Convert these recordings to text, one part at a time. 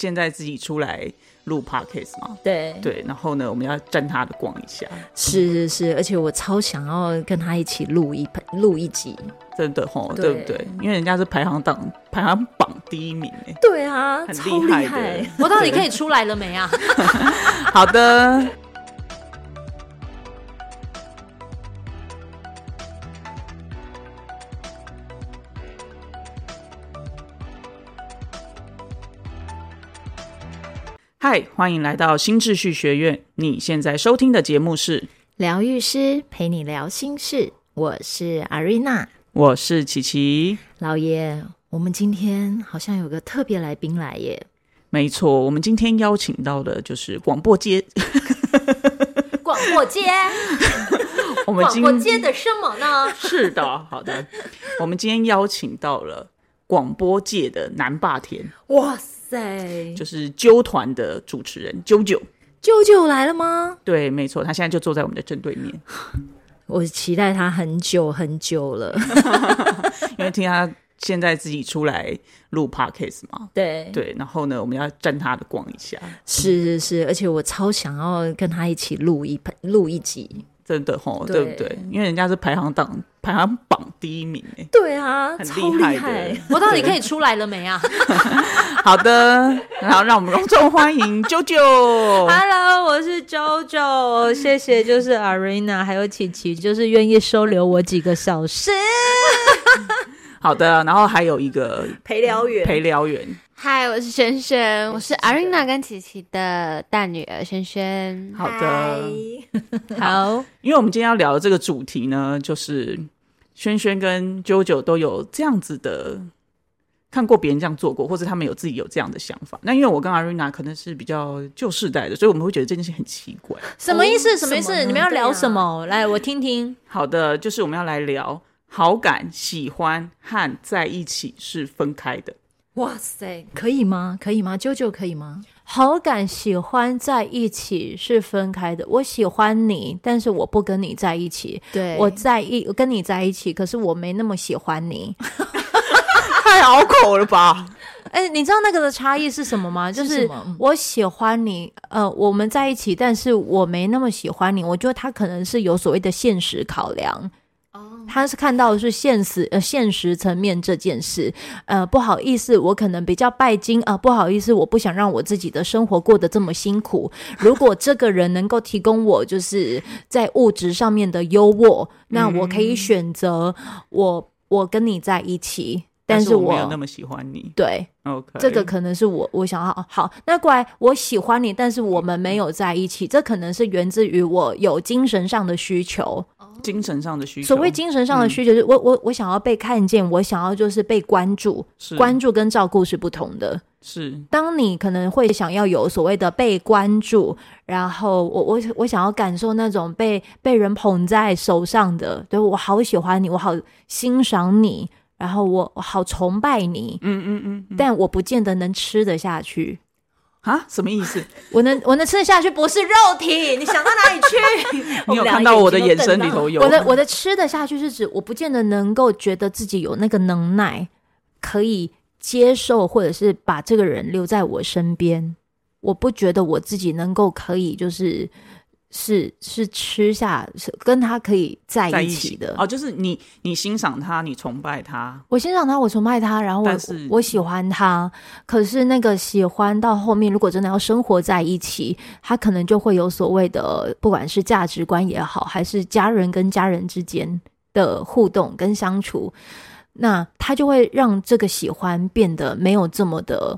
现在自己出来录 podcast 嘛，对。对，然后呢，我们要沾他的光一下，是是是，而且我超想要跟他一起录一录一集，真的吼，对。对不对？因为人家是排行榜排行榜第一名哎，对啊，很超厉害。的害，我到底可以出来了没啊？好的。嗨，欢迎来到新秩序学院。你现在收听的节目是，疗愈师陪你聊心事，我是阿瑞娜我是琪琪。老爷。我们今天好像有个特别来宾来耶，没错，我们今天邀请到的就是广播街，广播街，我们今广播街的什么呢？是的，好的，我们今天邀请到了广播界的南霸天，哇塞，就是纠团的主持人啾啾。啾啾来了吗？对，没错，他现在就坐在我们的正对面，我期待他很久很久了，因为听他现在自己出来录 podcast 嘛。对对，然后呢，我们要沾他的光一下，是是是，而且我超想要跟他一起录一录一集。真的吼，对对不对？因为人家是排行榜排行榜第一名哎。对啊，很超厉害的害。我到底可以出来了没啊 好的，然后让我们隆重欢迎啾啾。Hello，我是 JoJo，谢谢，就是 Arena 还有琪琪，就是愿意收留我几个小时。好的，然后还有一个陪聊员陪聊员，嗨，我是轩轩，我是 Arina 跟琪琪的大女儿轩轩。好的。好，因为我们今天要聊的这个主题呢，就是轩轩跟啾啾都有这样子的看过别人这样做过，或者他们有自己有这样的想法。那因为我跟阿瑞娜可能是比较旧世代的，所以我们会觉得这件事很奇怪。什么意思？哦什么意思？你们要聊什么？来，我听听。好的，就是我们要来聊好感、喜欢和在一起是分开的。哇塞，可以吗？可以吗？啾啾可以吗？好感、喜欢在一起是分开的。我喜欢你，但是我不跟你在一起。对我在一我跟你在一起，可是我没那么喜欢你。太拗口了吧？哎、你知道那个的差异是什么吗？就是我喜欢你，呃，我们在一起，但是我没那么喜欢你。我觉得他可能是有所谓的现实考量。哦，他是看到的是现实呃现实层面这件事，呃不好意思，我可能比较拜金啊、不好意思，我不想让我自己的生活过得这么辛苦。如果这个人能够提供我就是在物质上面的优渥，那我可以选择我我跟你在一起，但是我没有那么喜欢你。对 OK，这个可能是我我想要好，那过来我喜欢你，但是我们没有在一起，这可能是源自于我有精神上的需求。精神上的需求。所谓精神上的需求，就是我我我想要被看见，我想要就是被关注，是关注跟照顾是不同的。是当你可能会想要有所谓的被关注，然后我我我想要感受那种被被人捧在手上的，对我好喜欢你，我好欣赏你，然后我我好崇拜你，嗯嗯嗯嗯但我不见得能吃得下去。啊，什么意思？我能我能吃得下去，不是肉体，你想到哪里去？你有看到我的眼神里头有我的我的吃得下去是指我不见得能够觉得自己有那个能耐，可以接受或者是把这个人留在我身边。我不觉得我自己能够可以就是是是吃下是跟他可以在在一起一起的。哦，就是你你欣赏他，你崇拜他，我欣赏他，我崇拜他，然后我我喜欢他。可是那个喜欢到后面，如果真的要生活在一起，他可能就会有所谓的，不管是价值观也好，还是家人跟家人之间的互动跟相处，那他就会让这个喜欢变得没有这么的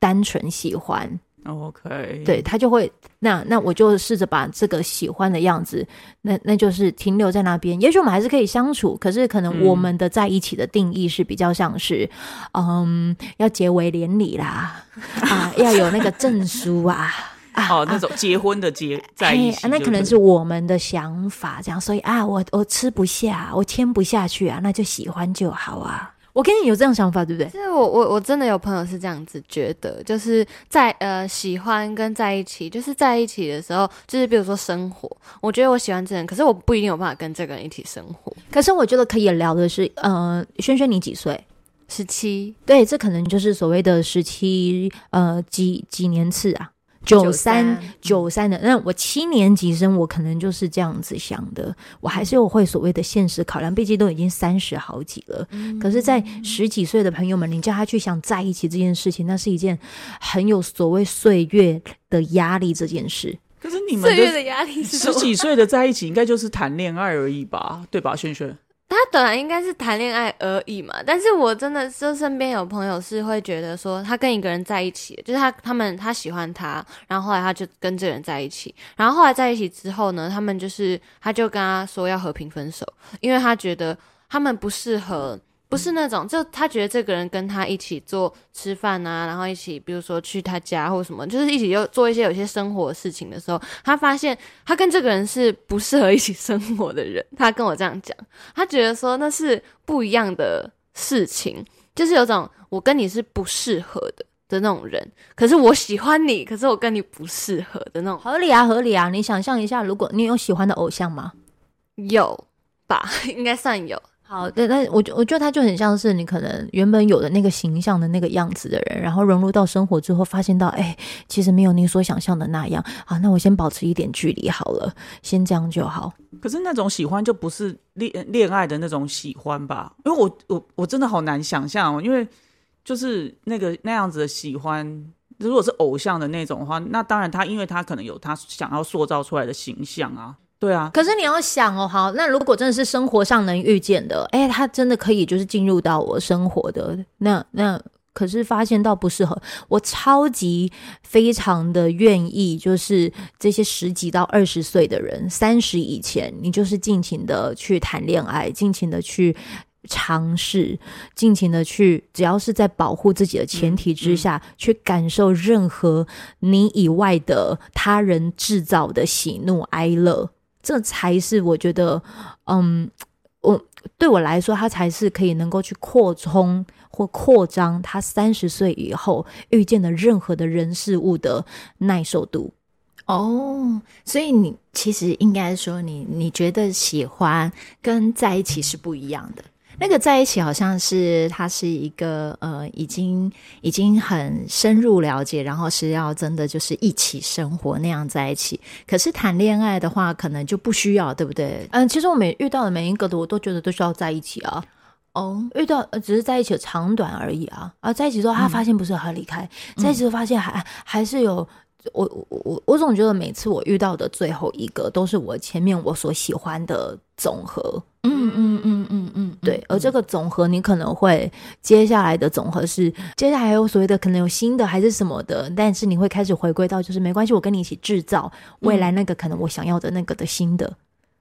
单纯喜欢。OK，对他就会那那我就试着把这个喜欢的样子，那那就是停留在那边。也许我们还是可以相处，可是可能嗯我们的在一起的定义是比较像是，嗯，要结为连理啦，啊，要有那个证书啊。啊哦，那啊种结婚的结在一起哎，那可能是我们的想法，这样，所以啊，我我吃不下，我签不下去啊，那就喜欢就好啊。我跟你有这样想法，对不对？其实我我我真的有朋友是这样子觉得，就是在呃喜欢跟在一起，就是在一起的时候，就是比如说生活，我觉得我喜欢这个人，可是我不一定有办法跟这个人一起生活。可是我觉得可以聊的是，呃，轩轩你几岁？十七，对，这可能就是所谓的十七呃几几年次啊，九三九三的。那我七年级生，我可能就是这样子想的，我还是有会所谓的现实考量，毕竟都已经三十好几了。可是，在十几岁的朋友们，你叫他去想在一起这件事情，那是一件很有所谓岁月的压力这件事。可是你们岁月的压力是十几岁的在一起，应该就是谈恋爱而已吧？对吧，轩轩？本来应该是谈恋爱而已嘛，但是我真的就身边有朋友是会觉得说，他跟一个人在一起，就是他他们他喜欢他，然后后来他就跟这个人在一起，然后后来在一起之后呢，他们就是他就跟他说要和平分手，因为他觉得他们不适合。不是那种，就他觉得这个人跟他一起做吃饭啊，然后一起，比如说去他家或什么，就是一起又做一些有些生活事情的时候，他发现他跟这个人是不适合一起 生活的人。他跟我这样讲，他觉得说那是不一样的事情，就是有种我跟你是不适合的的那种人，可是我喜欢你，可是我跟你不适合的那种。合理啊，合理啊！你想象一下，如果你有喜欢的偶像吗？有吧，应该算有。好，的但我觉我觉得他就很像是你可能原本有的那个形象的那个样子的人，然后融入到生活之后，发现到哎，其实没有你所想象的那样啊。那我先保持一点距离好了，先这样就好。可是那种喜欢就不是恋恋爱的那种喜欢吧？因为我我我真的好难想象哦，因为就是那个那样子的喜欢，如果是偶像的那种的话，那当然他因为他可能有他想要塑造出来的形象啊。对啊，可是你要想哦，好，那如果真的是生活上能遇见的，哎，他真的可以就是进入到我生活的那那，可是发现到不适合，我超级非常的愿意，就是这些十几到二十岁的人，三十以前，你就是尽情的去谈恋爱，尽情的去尝试，尽情的去，只要是在保护自己的前提之下，去感受任何你以外的他人制造的喜怒哀乐。这才是我觉得，嗯，我对我来说，他才是可以能够去扩充或扩张他三十岁以后遇见的任何的人事物的耐受度。哦，所以你其实应该说，你你觉得喜欢跟在一起是不一样的。那个在一起好像是他是一个呃，已经已经很深入了解，然后是要真的就是一起生活那样在一起。可是谈恋爱的话，可能就不需要，对不对？嗯，其实我每遇到的每一个的，我都觉得都需要在一起啊。哦，遇到只是在一起的长短而已啊。啊，在一起之后他发现不是很离开，在一起之后发现还还是有。我我我我总觉得每次我遇到的最后一个都是我前面我所喜欢的总和，嗯嗯嗯嗯嗯，对。而这个总和你可能会接下来的总和是接下来有所谓的可能有新的还是什么的，但是你会开始回归到就是没关系，我跟你一起制造未来那个可能我想要的那个的新的。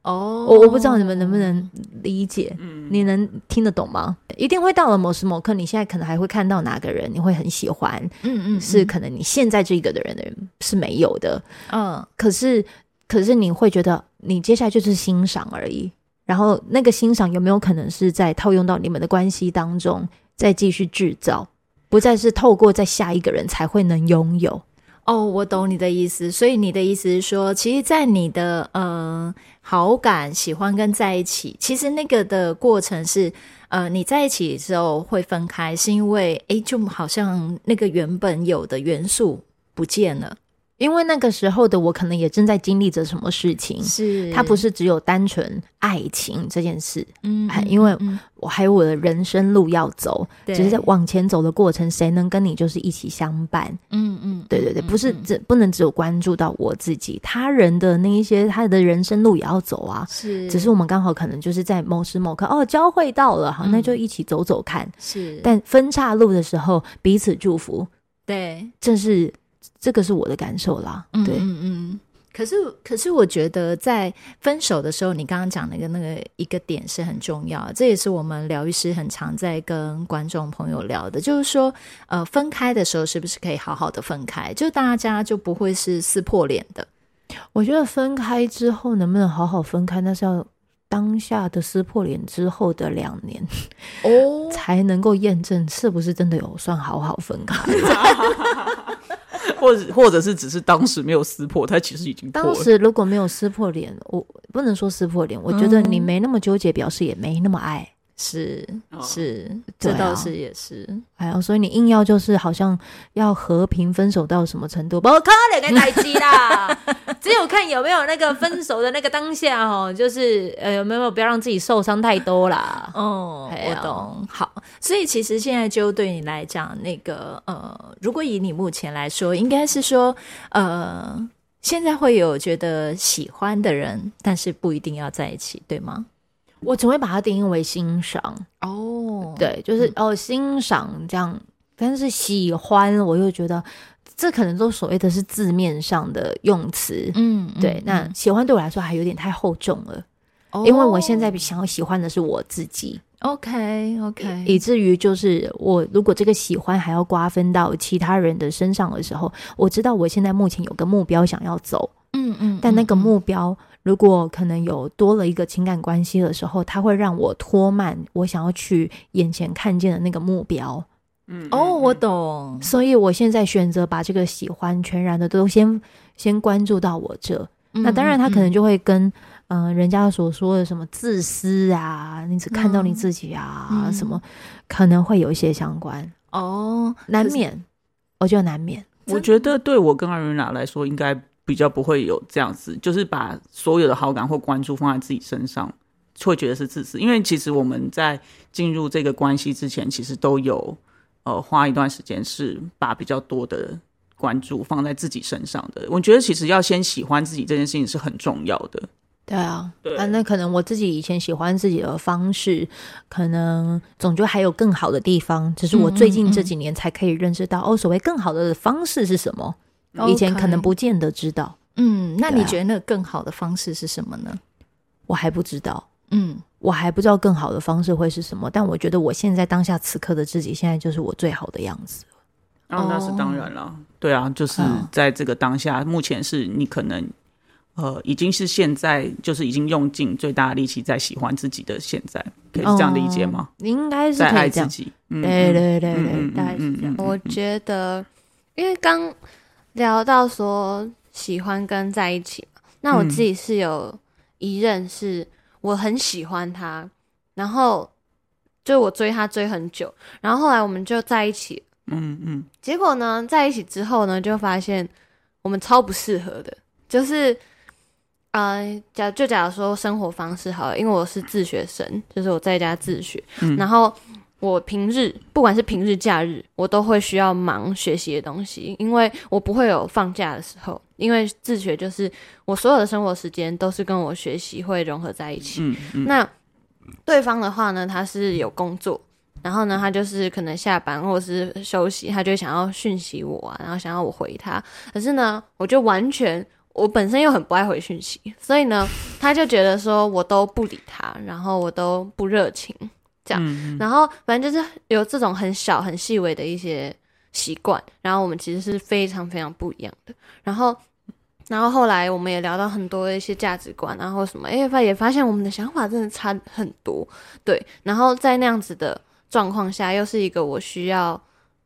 哦，我我不知道你们能不能理解，你能听得懂吗？一定会到了某时某刻，你现在可能还会看到哪个人，你会很喜欢，嗯嗯，是可能你现在这个的人的人是没有的，嗯，可是可是你会觉得你接下来就是欣赏而已，然后那个欣赏有没有可能是在套用到你们的关系当中，再继续制造，不再是透过在下一个人才会能拥有。哦，我懂你的意思，所以你的意思是说，其实，在你的呃好感、喜欢跟在一起，其实那个的过程是，呃，你在一起之后会分开，是因为，诶，就好像那个原本有的元素不见了。因为那个时候的我，可能也正在经历着什么事情，是。它不是只有单纯爱情这件事，嗯，因为我还有我的人生路要走，只是在往前走的过程，谁能跟你就是一起相伴？嗯嗯，对对对，不是只不能只有关注到我自己，他人的那一些他的人生路也要走啊，是，只是我们刚好可能就是在某时某刻哦交汇到了，好，那就一起走走看，是，但分岔路的时候彼此祝福，对，这是。这个是我的感受啦，对，嗯嗯。可是，可是，我觉得在分手的时候，你刚刚讲那个那个一个点是很重要，这也是我们疗愈师很常在跟观众朋友聊的，就是说，呃，分开的时候是不是可以好好的分开，就大家就不会是撕破脸的。我觉得分开之后能不能好好分开，那是要当下的撕破脸之后的两年哦，才能够验证是不是真的有算好好分开。或者或者是只是当时没有撕破，他其实已经破当时如果没有撕破脸，我不能说撕破脸，我觉得你没那么纠结，表示也没那么爱。是哦是，这倒是也是。哎呀，所以你硬要就是好像要和平分手到什么程度？不可能的代机啦，只有看有没有那个分手的那个当下哦，就是呃有没有不要让自己受伤太多啦。哦，我懂。好，所以其实现在就对你来讲，那个呃，如果以你目前来说，应该是说呃，现在会有觉得喜欢的人，但是不一定要在一起，对吗？我只会把它定义为欣赏，哦，对，就是、哦欣赏这样，但是喜欢我又觉得这可能都所谓的是字面上的用词。嗯，对，那嗯喜欢对我来说还有点太厚重了，哦。因为我现在想要喜欢的是我自己。OK OK，以至于就是我如果这个喜欢还要瓜分到其他人的身上的时候，我知道我现在目前有个目标想要走，嗯嗯，但那个嗯。目标如果可能有多了一个情感关系的时候，它会让我拖慢我想要去眼前看见的那个目标。嗯哦，我懂，所以我现在选择把这个喜欢全然的都先先关注到我这。那当然，他可能就就会跟嗯、呃人家所说的什么自私啊，你只看到你自己啊，嗯什么可能会有一些相关，哦，难免，我觉得难免。我觉得对我跟阿瑞娜来说，应该比较不会有这样子，就是把所有的好感或关注放在自己身上，会觉得是自私。因为其实我们在进入这个关系之前，其实都有呃花一段时间是把比较多的关注放在自己身上的。我觉得其实要先喜欢自己这件事情是很重要的。对啊，对啊，那可能我自己以前喜欢自己的方式，可能总觉得还有更好的地方，只是我最近这几年才可以认识到，哦，所谓更好的方式是什么，以前可能不见得知道，嗯，那你觉得那个更好的方式是什么呢？我还不知道。嗯，我还不知道更好的方式会是什么，但我觉得我现在当下此刻的自己，现在就是我最好的样子。啊，那是当然了，对啊，就是嗯在这个当下，目前是你可能呃已经是现在就是已经用尽最大的力气在喜欢自己的现在，可以这样理解吗？哦应该是在可以这样。爱自己，嗯对对对对，大概是这样。我觉得，因为刚聊到说喜欢跟在一起嘛，那我嗯。自己是有一任是我很喜欢他，然后就我追他追很久，然后后来我们就在一起，嗯嗯。结果呢，在一起之后呢，就发现我们超不适合的，就是。呃，假就假如说生活方式好了，因为我是自学生，就是我在家自学，嗯。然后我平日不管是平日假日，我都会需要忙学习的东西，因为我不会有放假的时候，因为自学就是我所有的生活时间都是跟我学习会融合在一起。嗯嗯，那对方的话呢，他是有工作，然后呢，他就是可能下班或者是休息，他就想要讯息我啊，然后想要我回他。可是呢，我就完全我本身又很不爱回讯息，所以呢，他就觉得说我都不理他，然后我都不热情，这样。嗯然后反正就是有这种很小很细微的一些习惯，然后我们其实是非常非常不一样的。然后，然后后来我们也聊到很多的一些价值观，然后什么，哎，发也发现我们的想法真的差很多，对。然后在那样子的状况下，又是一个我需要。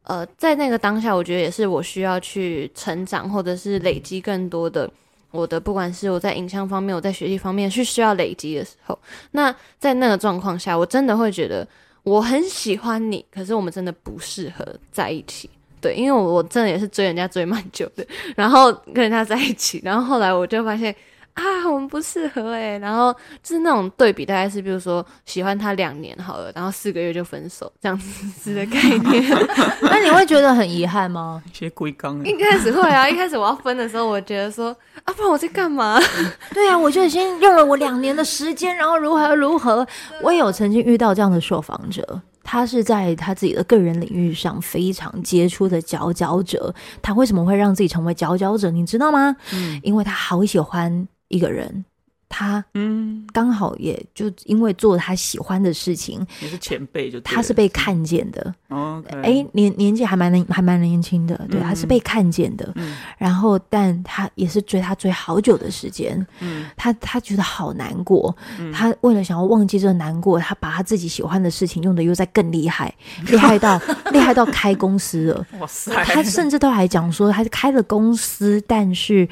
呃，在那个当下，我觉得也是我需要去成长，或者是累积更多的我的，不管是我在影像方面，我在学习方面是需要累积的时候，那在那个状况下，我真的会觉得我很喜欢你，可是我们真的不适合在一起。对，因为我我真的也是追人家追蛮久的，然后跟人家在一起，然后后来我就发现啊，我们不适合哎、然后就是那种对比，大概是比如说喜欢他两年好了，然后四个月就分手这样子的概念。那你会觉得很遗憾吗？一些龟缸一开始会啊，一开始我要分的时候，我觉得说啊，不然我在干嘛？对啊，我就已经用了我两年的时间，然后如何如何。我也有曾经遇到这样的受访者，他是在他自己的个人领域上非常杰出的佼佼者。他为什么会让自己成为佼佼者？你知道吗？嗯因为他好喜欢一个人，他嗯，刚好也就因为做他喜欢的事情，你是前辈就他是被看见的。OK，哎、年年纪还蛮年还蛮年轻的，对，嗯他是被看见的。嗯然后，但他也是追他追好久的时间，嗯他他觉得好难过，嗯他为了想要忘记这个难过，他把他自己喜欢的事情用的又在更厉害，厉害到 厉害到开公司了。哇塞，他甚至都还讲说，他开了公司，但是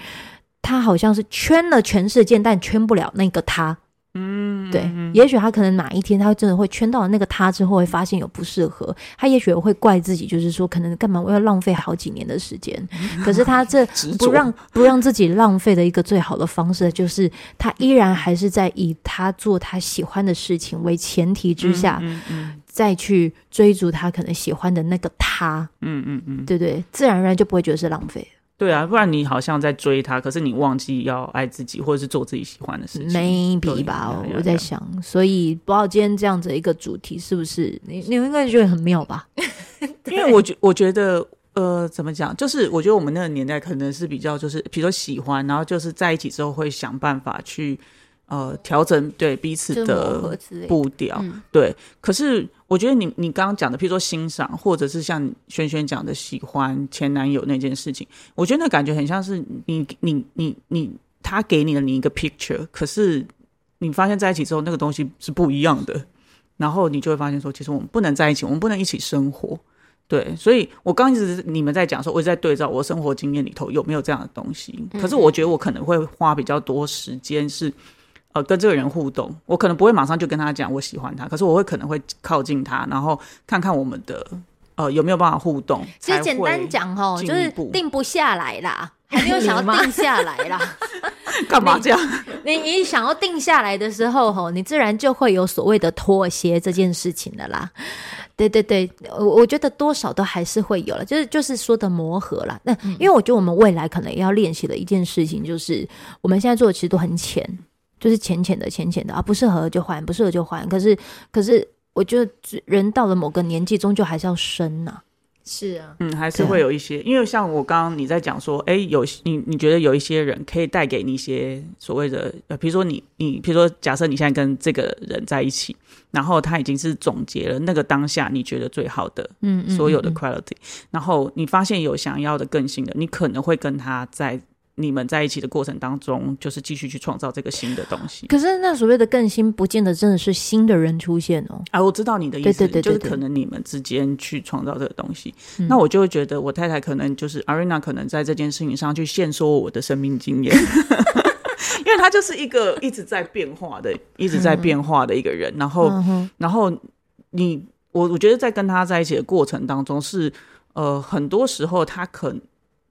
他好像是圈了全世界，但圈不了那个他。嗯对，也许他可能哪一天他真的会圈到了那个他之后，会发现有不适合，他也许会怪自己，就是说可能干嘛我要浪费好几年的时间。可是他这 不让不让自己浪费的一个最好的方式，就是他依然还是在以他做他喜欢的事情为前提之下，嗯嗯再去追逐他可能喜欢的那个他，嗯嗯嗯，对不对？自然而然就不会觉得是浪费。对啊，不然你好像在追他，可是你忘记要爱自己，或者是做自己喜欢的事情。maybe 吧，我在想，所以不知道今天这样子一个主题是不是你你应该觉得很妙吧？因为我觉我觉得，呃，怎么讲？就是我觉得我们那个年代可能是比较，就是比如说喜欢，然后就是在一起之后会想办法去呃调整对彼此的。步调。嗯对，可是我觉得你你刚刚讲的，譬如说欣赏，或者是像轩轩讲的喜欢前男友那件事情，我觉得那感觉很像是你你你你他给你了你一个 picture，可是你发现在一起之后那个东西是不一样的，然后你就会发现说，其实我们不能在一起，我们不能一起生活。对，所以我刚一直你们在讲说，我一直在对照我生活经验里头有没有这样的东西。可是我觉得我可能会花比较多时间是，呃，跟这个人互动。我可能不会马上就跟他讲我喜欢他，可是我会可能会靠近他，然后看看我们的呃有没有办法互动。其实简单讲哦，就是定不下来啦，还没有想要定下来啦。干嘛这样？你你想要定下来的时候，吼，你自然就会有所谓的妥协这件事情的啦。对对对，我我觉得多少都还是会有了，就是就是说的磨合啦。那、因为我觉得我们未来可能要练习的一件事情，就是我们现在做的其实都很浅，就是浅浅的、浅浅的啊，不适合就换，不适合就换。可是可是，我觉得人到了某个年纪，终究还是要生呐、是啊，嗯，还是会有一些，因为像我刚刚你在讲说，哎，有你你觉得有一些人可以带给你一些所谓的，呃，比如说你你，比如说假设你现在跟这个人在一起，然后他已经是总结了那个当下你觉得最好的嗯嗯，所有的嗯。quality，、然后你发现有想要的更新的，你可能会跟他在你们在一起的过程当中，就是继续去创造这个新的东西。可是那所谓的更新，不见得真的是新的人出现哦。啊，我知道你的意思，对对对对对就是可能你们之间去创造这个东西。嗯那我就会觉得，我太太可能就是 Arena，可能在这件事情上去限缩我的生命经验，因为她就是一个一直在变化的、一直在变化的一个人。然后，嗯，然后你我我觉得在跟他在一起的过程当中是，呃，很多时候他可。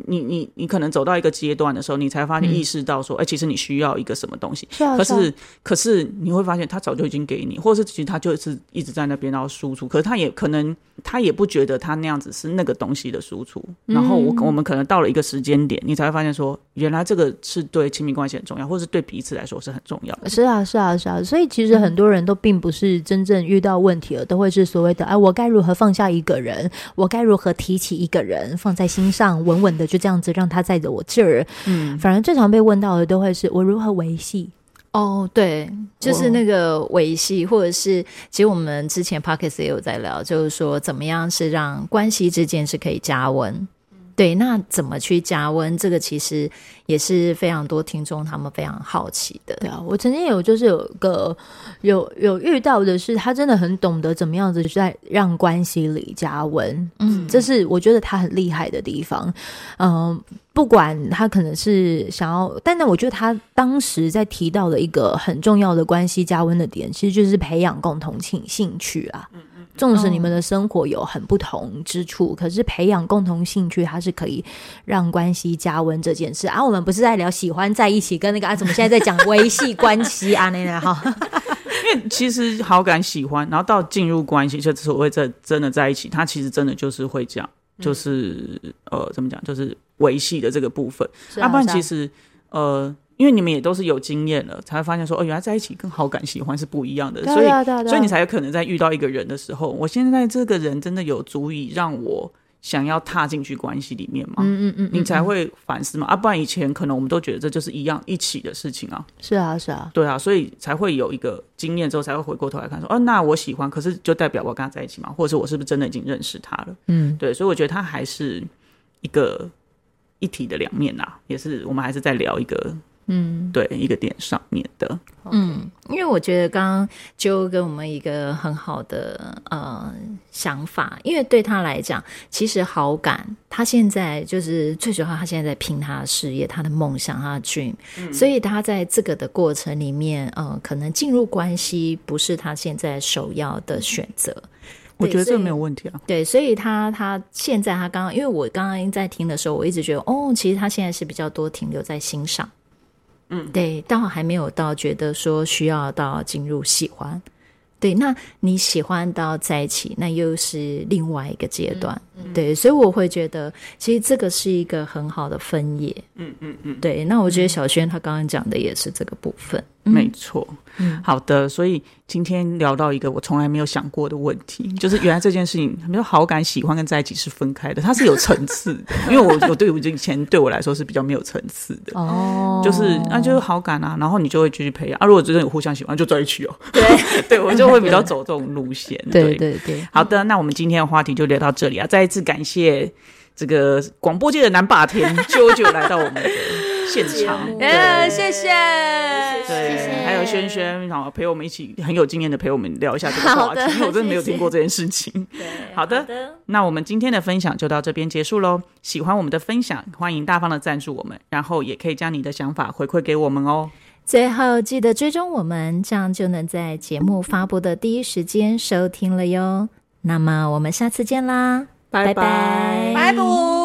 你你你可能走到一个阶段的时候，你才发现嗯意识到说，哎、其实你需要一个什么东西。是啊，啊可是，可是你会发现，他早就已经给你，或者是其实他就是一直在那边然后输出，可是他也可能他也不觉得他那样子是那个东西的输出。然后我嗯我们可能到了一个时间点，你才会发现说，原来这个是对亲密关系很重要，或是对彼此来说是很重要的。是啊，是啊，是啊，所以其实很多人都并不是真正遇到问题了，都会是所谓的哎，我该如何放下一个人，我该如何提起一个人，放在心上，稳稳的就这样子让他在着我这儿。嗯，反而最常被问到的都会是我如何维系。哦，对，就是那个维系，或者是其实我们之前 p o c k e t 也有在聊，就是说怎么样是让关系之间是可以加温。对，那怎么去加温？这个其实也是非常多听众他们非常好奇的。对啊，我曾经有就是有个有有遇到的是，他真的很懂得怎么样子在让关系里加温。嗯，这是我觉得他很厉害的地方。嗯、不管他可能是想要，但那我觉得他当时在提到的一个很重要的关系加温的点，其实就是培养共同兴兴趣啊。纵使你们的生活有很不同之处，可是培养共同兴趣，它是可以让关系加温这件事啊。我们不是在聊喜欢在一起，跟那个啊，怎么现在在讲维系关系啊？那那哈，因为其实好感、喜欢，然后到进入关系，就所谓在真的在一起，他其实真的就是会这样，就是、呃，怎么讲，就是维系的这个部分。要、是啊啊不然其实呃，因为你们也都是有经验了，才会发现说，哦，原来在一起跟好感、喜欢是不一样的，所以所以你才有可能在遇到一个人的时候，我现在这个人真的有足以让我想要踏进去关系里面吗？嗯嗯嗯，你才会反思嘛，啊，不然以前可能我们都觉得这就是一样一起的事情啊，是啊是啊，对啊，所以才会有一个经验之后，才会回过头来看说，哦，那我喜欢，可是就代表我跟他在一起嘛，或者是我是不是真的已经认识他了？嗯，对，所以我觉得他还是一个一体的两面啊，也是我们还是在聊一个嗯对一个点上面的。嗯，因为我觉得刚刚就给我们一个很好的呃想法，因为对他来讲，其实好感，他现在就是最主要，他现在在拼他的事业、他的梦想、他的 dream，、所以他在这个的过程里面，呃，可能进入关系不是他现在首要的选择。我觉得这个没有问题啊。对，所以他他现在他刚刚，因为我刚刚在听的时候，我一直觉得，哦，其实他现在是比较多停留在欣赏，嗯，对，倒还没有到觉得说需要到进入喜欢。对，那你喜欢到在一起，那又是另外一个阶段。对，所以我会觉得，其实这个是一个很好的分野。嗯嗯嗯，对，那我觉得小轩他刚刚讲的也是这个部分。嗯没错。嗯好的，所以今天聊到一个我从来没有想过的问题，就是原来这件事情，没有好感、喜欢跟在一起是分开的，它是有层次的。因为我我对我以前对我来说是比较没有层次的。哦，就是那、就是好感啊，然后你就会继续培养啊。如果真的有互相喜欢，就在一起哦。对，对我就会比较走这种路线。对对对，好的，那我们今天的话题就聊到这里啊！再一次感谢这个广播界的男霸天 啾啾来到我们的现场，对耶，谢谢，对，还有轩轩，然后陪我们一起很有经验的陪我们聊一下这个话题，因为我真的没有听过这件事情。好的，那我们今天的分享就到这边结束喽。喜欢我们的分享，欢迎大方的赞助我们，然后也可以将你的想法回馈给我们哦。最后记得追踪我们，这样就能在节目发布的第一时间收听了哟。那么我们下次见啦，拜拜拜拜。